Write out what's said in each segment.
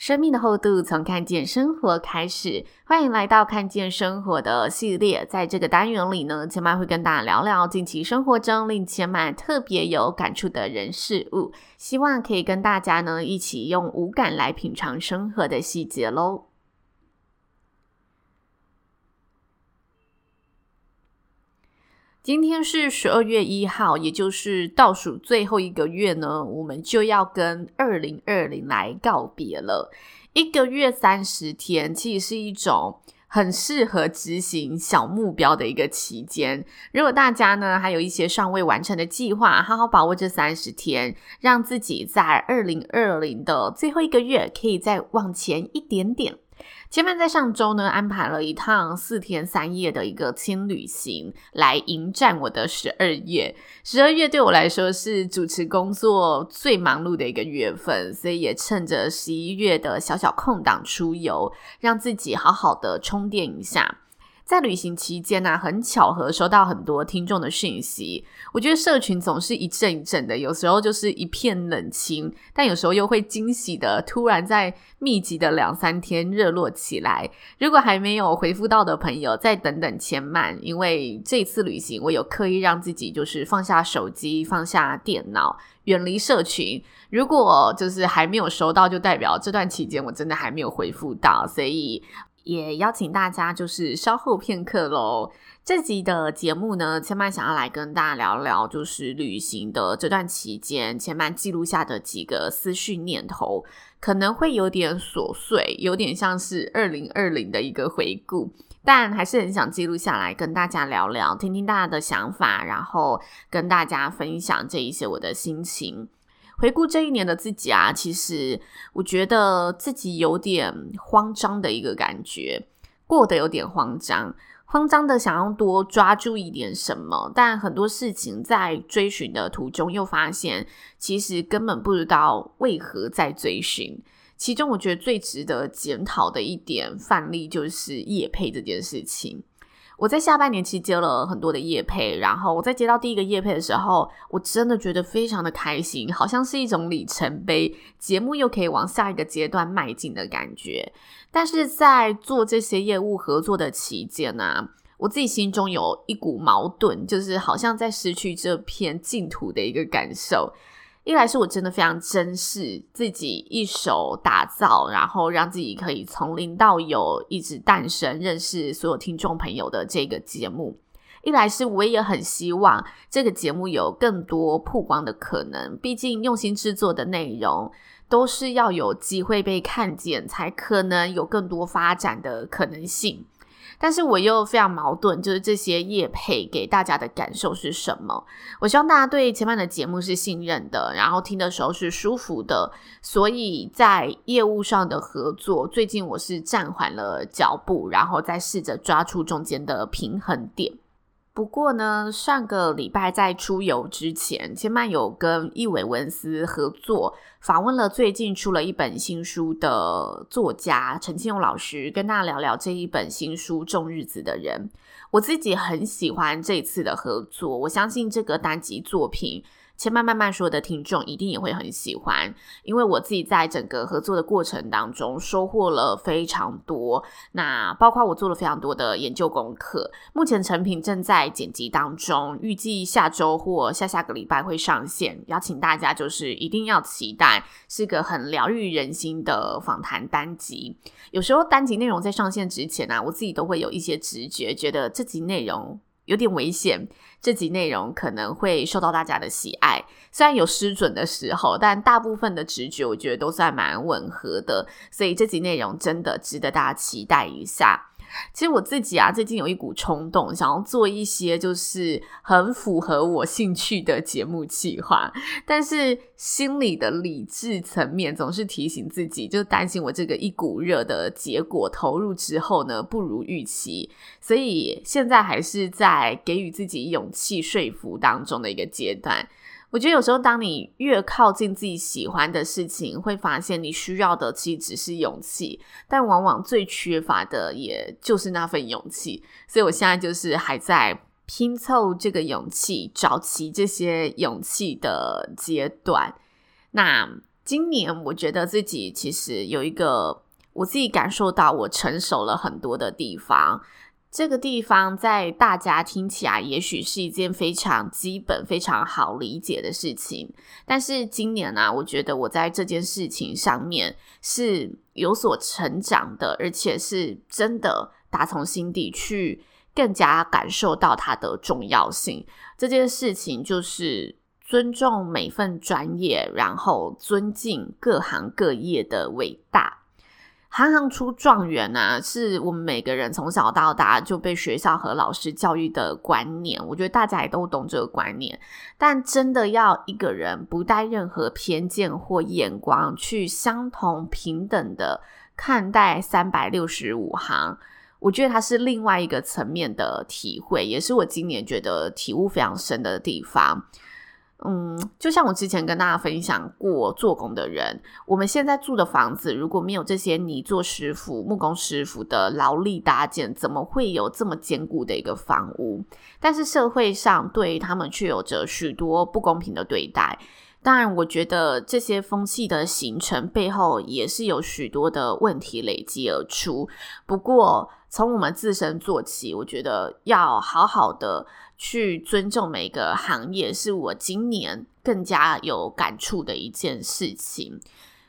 生命的厚度从看见生活开始，欢迎来到看见生活的系列。在这个单元里呢，千妈会跟大家聊聊近期生活中令千妈特别有感触的人事物，希望可以跟大家呢一起用五感来品尝生活的细节喽。今天是十二月一号，也就是倒数最后一个月呢，我们就要跟二零二零来告别了。一个月三十天，其实是一种很适合执行小目标的一个期间。如果大家呢还有一些尚未完成的计划，好好把握这三十天，让自己在二零二零的最后一个月可以再往前一点点。前面在上周呢安排了一趟四天三夜的一个轻旅行，来迎战我的十二月。十二月对我来说是主持工作最忙碌的一个月份，所以也趁着十一月的小小空档出游，让自己好好的充电一下。在旅行期间呢、很巧合收到很多听众的讯息。我觉得社群总是一阵一阵的，有时候就是一片冷清，但有时候又会惊喜的突然在密集的两三天热络起来。如果还没有回复到的朋友，再等等千慢，因为这次旅行我有刻意让自己就是放下手机，放下电脑，远离社群。如果就是还没有收到，就代表这段期间我真的还没有回复到，所以。也邀请大家就是稍后片刻喽。这集的节目呢，千嫚想要来跟大家聊聊，就是旅行的这段期间，千嫚记录下的几个思绪念头，可能会有点琐碎，有点像是二零二零的一个回顾，但还是很想记录下来跟大家聊聊，听听大家的想法，然后跟大家分享这一些我的心情。回顾这一年的自己啊，其实我觉得自己有点慌张的一个感觉，过得有点慌张，慌张的想要多抓住一点什么，但很多事情在追寻的途中又发现，其实根本不知道为何在追寻。其中我觉得最值得检讨的一点范例就是夜配这件事情。我在下半年期接了很多的业配，然后我在接到第一个业配的时候，我真的觉得非常的开心，好像是一种里程碑，节目又可以往下一个阶段迈进的感觉。但是在做这些业务合作的期间呢、我自己心中有一股矛盾，就是好像在失去这片净土的一个感受。一来是我真的非常珍视自己一手打造，然后让自己可以从零到有一直诞生，认识所有听众朋友的这个节目；一来是我也很希望这个节目有更多曝光的可能，毕竟用心制作的内容都是要有机会被看见，才可能有更多发展的可能性。但是我又非常矛盾，就是这些业配给大家的感受是什么？我希望大家对前面的节目是信任的，然后听的时候是舒服的。所以在业务上的合作，最近我是暂缓了脚步，然后再试着抓出中间的平衡点。不过呢，上个礼拜在出游之前，千曼有跟易伟文斯合作，访问了最近出了一本新书的作家陈庆勇老师，跟大家聊聊这一本新书《种日子的人》。我自己很喜欢这次的合作，我相信这个单集作品。千嫚慢慢说的听众一定也会很喜欢，因为我自己在整个合作的过程当中收获了非常多。那包括我做了非常多的研究功课，目前成品正在剪辑当中，预计下周或下下个礼拜会上线。邀请大家就是一定要期待，是个很疗愈人心的访谈单集。有时候单集内容在上线之前啊，我自己都会有一些直觉，觉得这集内容有点危险。这集内容可能会受到大家的喜爱，虽然有失准的时候，但大部分的直觉我觉得都算蛮吻合的，所以这集内容真的值得大家期待一下。其实我自己啊，最近有一股冲动，想要做一些就是很符合我兴趣的节目计划，但是心里的理智层面总是提醒自己，就担心我这个一股热的结果投入之后呢，不如预期，所以现在还是在给予自己勇气说服当中的一个阶段。我觉得有时候，当你越靠近自己喜欢的事情，会发现你需要的其实只是勇气，但往往最缺乏的也就是那份勇气。所以我现在就是还在拼凑这个勇气，找齐这些勇气的阶段。那今年我觉得自己其实有一个我自己感受到我成熟了很多的地方。这个地方在大家听起来也许是一件非常基本、非常好理解的事情，但是今年呢、啊，我觉得我在这件事情上面是有所成长的，而且是真的打从心底去更加感受到它的重要性。这件事情就是尊重每份专业，然后尊敬各行各业的伟大。行行出状元啊，是我们每个人从小到大就被学校和老师教育的观念。我觉得大家也都懂这个观念，但真的要一个人不带任何偏见或眼光，去相同平等的看待三百六十五行，我觉得它是另外一个层面的体会，也是我今年觉得体悟非常深的地方。嗯，就像我之前跟大家分享过，做工的人，我们现在住的房子，如果没有这些泥作师傅、木工师傅的劳力搭建，怎么会有这么坚固的一个房屋？但是社会上对他们却有着许多不公平的对待。当然，我觉得这些风气的形成背后，也是有许多的问题累积而出。不过，从我们自身做起，我觉得要好好的。去尊重每个行业，是我今年更加有感触的一件事情。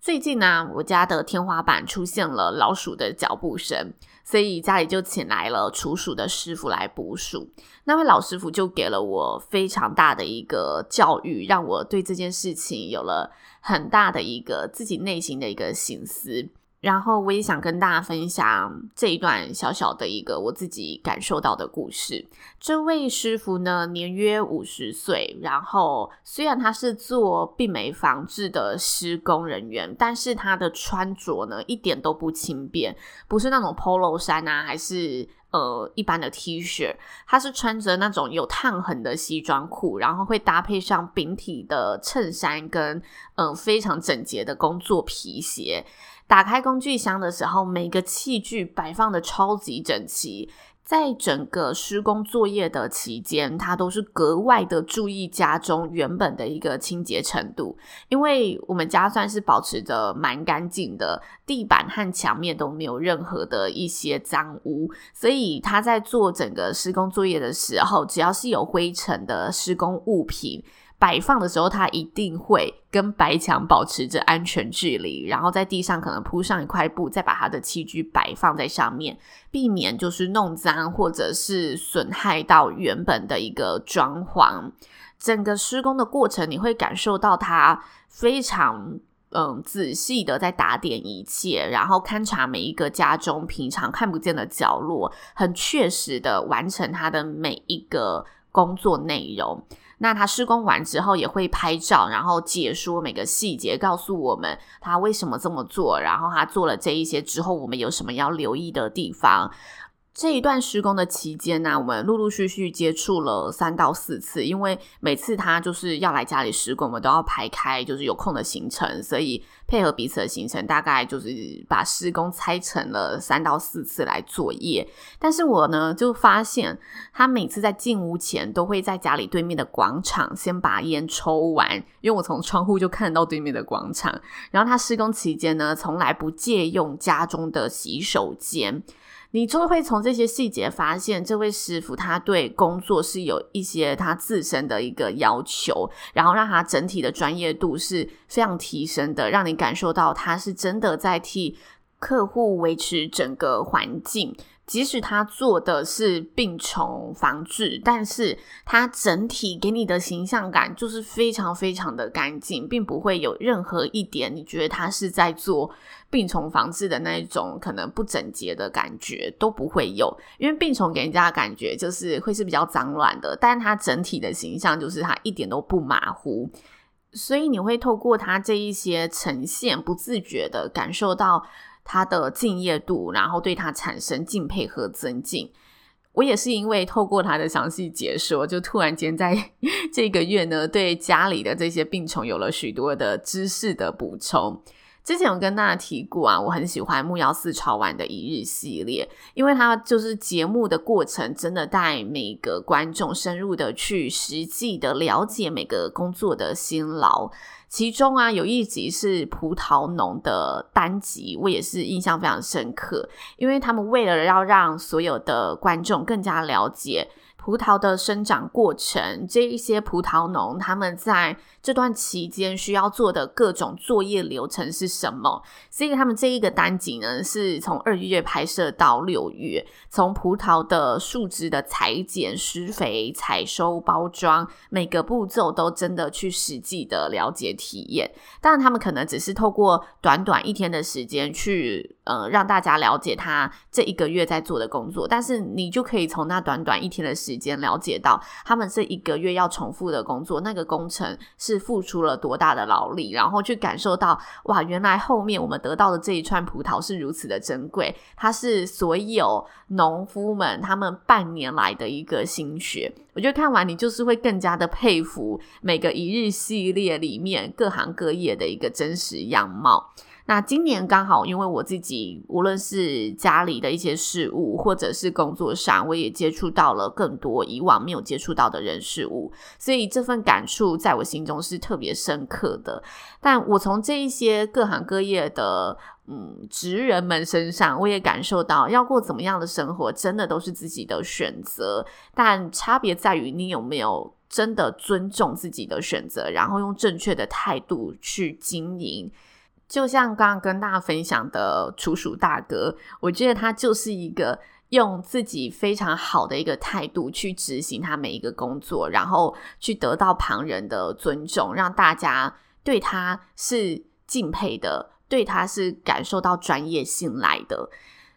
最近呢，我家的天花板出现了老鼠的脚步声，所以家里就请来了除鼠的师傅来捕鼠。那位老师傅就给了我非常大的一个教育，让我对这件事情有了很大的一个自己内心的一个省思。然后我也想跟大家分享这一段小小的一个我自己感受到的故事。这位师傅呢，年约五十岁，然后虽然他是做病媒防治的施工人员，但是他的穿着呢，一点都不轻便，不是那种 Polo 衫啊，还是呃一般的 T 恤，他是穿着那种有烫痕的西装裤，然后会搭配上饼体的衬衫跟嗯、非常整洁的工作皮鞋。打开工具箱的时候，每个器具摆放的超级整齐。在整个施工作业的期间，他都是格外的注意家中原本的一个清洁程度。因为我们家算是保持着蛮干净的，地板和墙面都没有任何的一些脏污，所以他在做整个施工作业的时候，只要是有灰尘的施工物品。摆放的时候，它一定会跟白墙保持着安全距离，然后在地上可能铺上一块布，再把它的器具摆放在上面，避免就是弄脏或者是损害到原本的一个装潢。整个施工的过程，你会感受到他非常嗯仔细的在打点一切，然后勘察每一个家中平常看不见的角落，很确实的完成他的每一个工作内容。那他施工完之后也会拍照，然后解说每个细节，告诉我们他为什么这么做，然后他做了这一些之后，我们有什么要留意的地方。这一段施工的期间呢、我们陆陆续续接触了三到四次，因为每次他就是要来家里施工，我们都要排开就是有空的行程，所以配合彼此的行程，大概就是把施工拆成了三到四次来作业。但是我呢就发现，他每次在进屋前都会在家里对面的广场先把烟抽完，因为我从窗户就看到对面的广场。然后他施工期间呢，从来不借用家中的洗手间。你就会从这些细节发现，这位师傅他对工作是有一些他自身的一个要求，然后让他整体的专业度是非常提升的，让你感受到他是真的在替客户维持整个环境，即使他做的是病虫防治，但是他整体给你的形象感就是非常非常的干净，并不会有任何一点你觉得他是在做病虫防治的那一种可能不整洁的感觉都不会有，因为病虫给人家的感觉就是会是比较脏乱的，但是他整体的形象就是他一点都不马虎，所以你会透过他这一些呈现，不自觉的感受到。他的敬业度，然后对他产生敬佩和尊敬。我也是因为透过他的详细解说，就突然间在 这个月呢，对家里的这些病虫有了许多的知识的补充。之前有跟大家提过啊，我很喜欢木曜4超玩的一日系列，因为它就是节目的过程，真的带每个观众深入的去实际的了解每个工作的辛劳。其中啊，有一集是葡萄农的单集，我也是印象非常深刻，因为他们为了要让所有的观众更加了解。葡萄的生长过程，这一些葡萄农他们在这段期间需要做的各种作业流程是什么？所以他们这一个单集呢，是从二月拍摄到六月，从葡萄的树枝的裁剪、施肥、采收、包装，每个步骤都真的去实际的了解体验。当然，他们可能只是透过短短一天的时间去，呃，让大家了解他这一个月在做的工作，但是你就可以从那短短一天的时间。时间了解到他们这一个月要重复的工作，那个工程是付出了多大的劳力，然后去感受到哇，原来后面我们得到的这一串葡萄是如此的珍贵，它是所有农夫们他们半年来的一个心血。我觉得看完你就是会更加的佩服每个一日系列里面各行各业的一个真实样貌。那今年刚好，因为我自己无论是家里的一些事物，或者是工作上，我也接触到了更多以往没有接触到的人事物，所以这份感触在我心中是特别深刻的。但我从这一些各行各业的嗯职人们身上，我也感受到，要过怎么样的生活，真的都是自己的选择，但差别在于你有没有真的尊重自己的选择，然后用正确的态度去经营。就像刚刚跟大家分享的楚鼠大哥，我觉得他就是一个用自己非常好的一个态度去执行他每一个工作，然后去得到旁人的尊重，让大家对他是敬佩的，对他是感受到专业信赖的。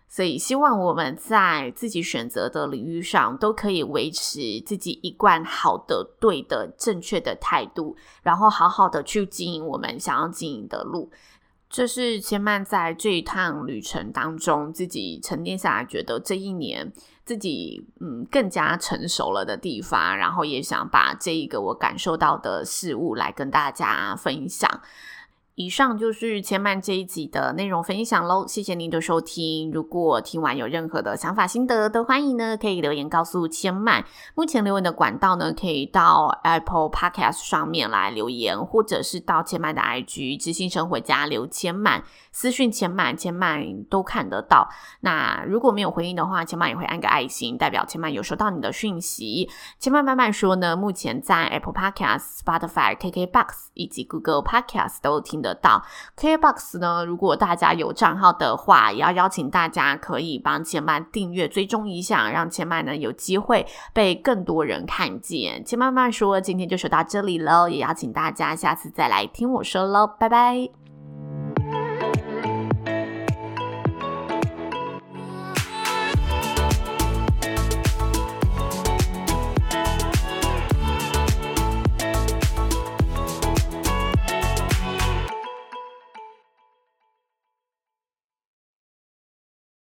所以，希望我们在自己选择的领域上都可以维持自己一贯好的、对的、正确的态度，然后好好的去经营我们想要经营的路。这是千曼在这一趟旅程当中自己沉淀下来，觉得这一年自己嗯更加成熟了的地方，然后也想把这一个我感受到的事物来跟大家分享。以上就是千曼这一集的内容分享喽，谢谢您的收听。如果听完有任何的想法心得，都欢迎呢可以留言告诉千曼。目前留言的管道呢，可以到 Apple Podcast 上面来留言，或者是到千曼的 IG 知性生活家留千曼私讯千曼，千曼都看得到。那如果没有回应的话，千曼也会按个爱心，代表千曼有收到你的讯息。千曼慢慢说呢，目前在 Apple Podcast、Spotify、KKBox 以及 Google Podcast 都听得到，KBox 呢，如果大家有账号的话，也要邀请大家可以帮千曼订阅追踪一下，让千曼呢有机会被更多人看见。千曼曼说，今天就说到这里喽，也邀请大家下次再来听我说喽，拜拜。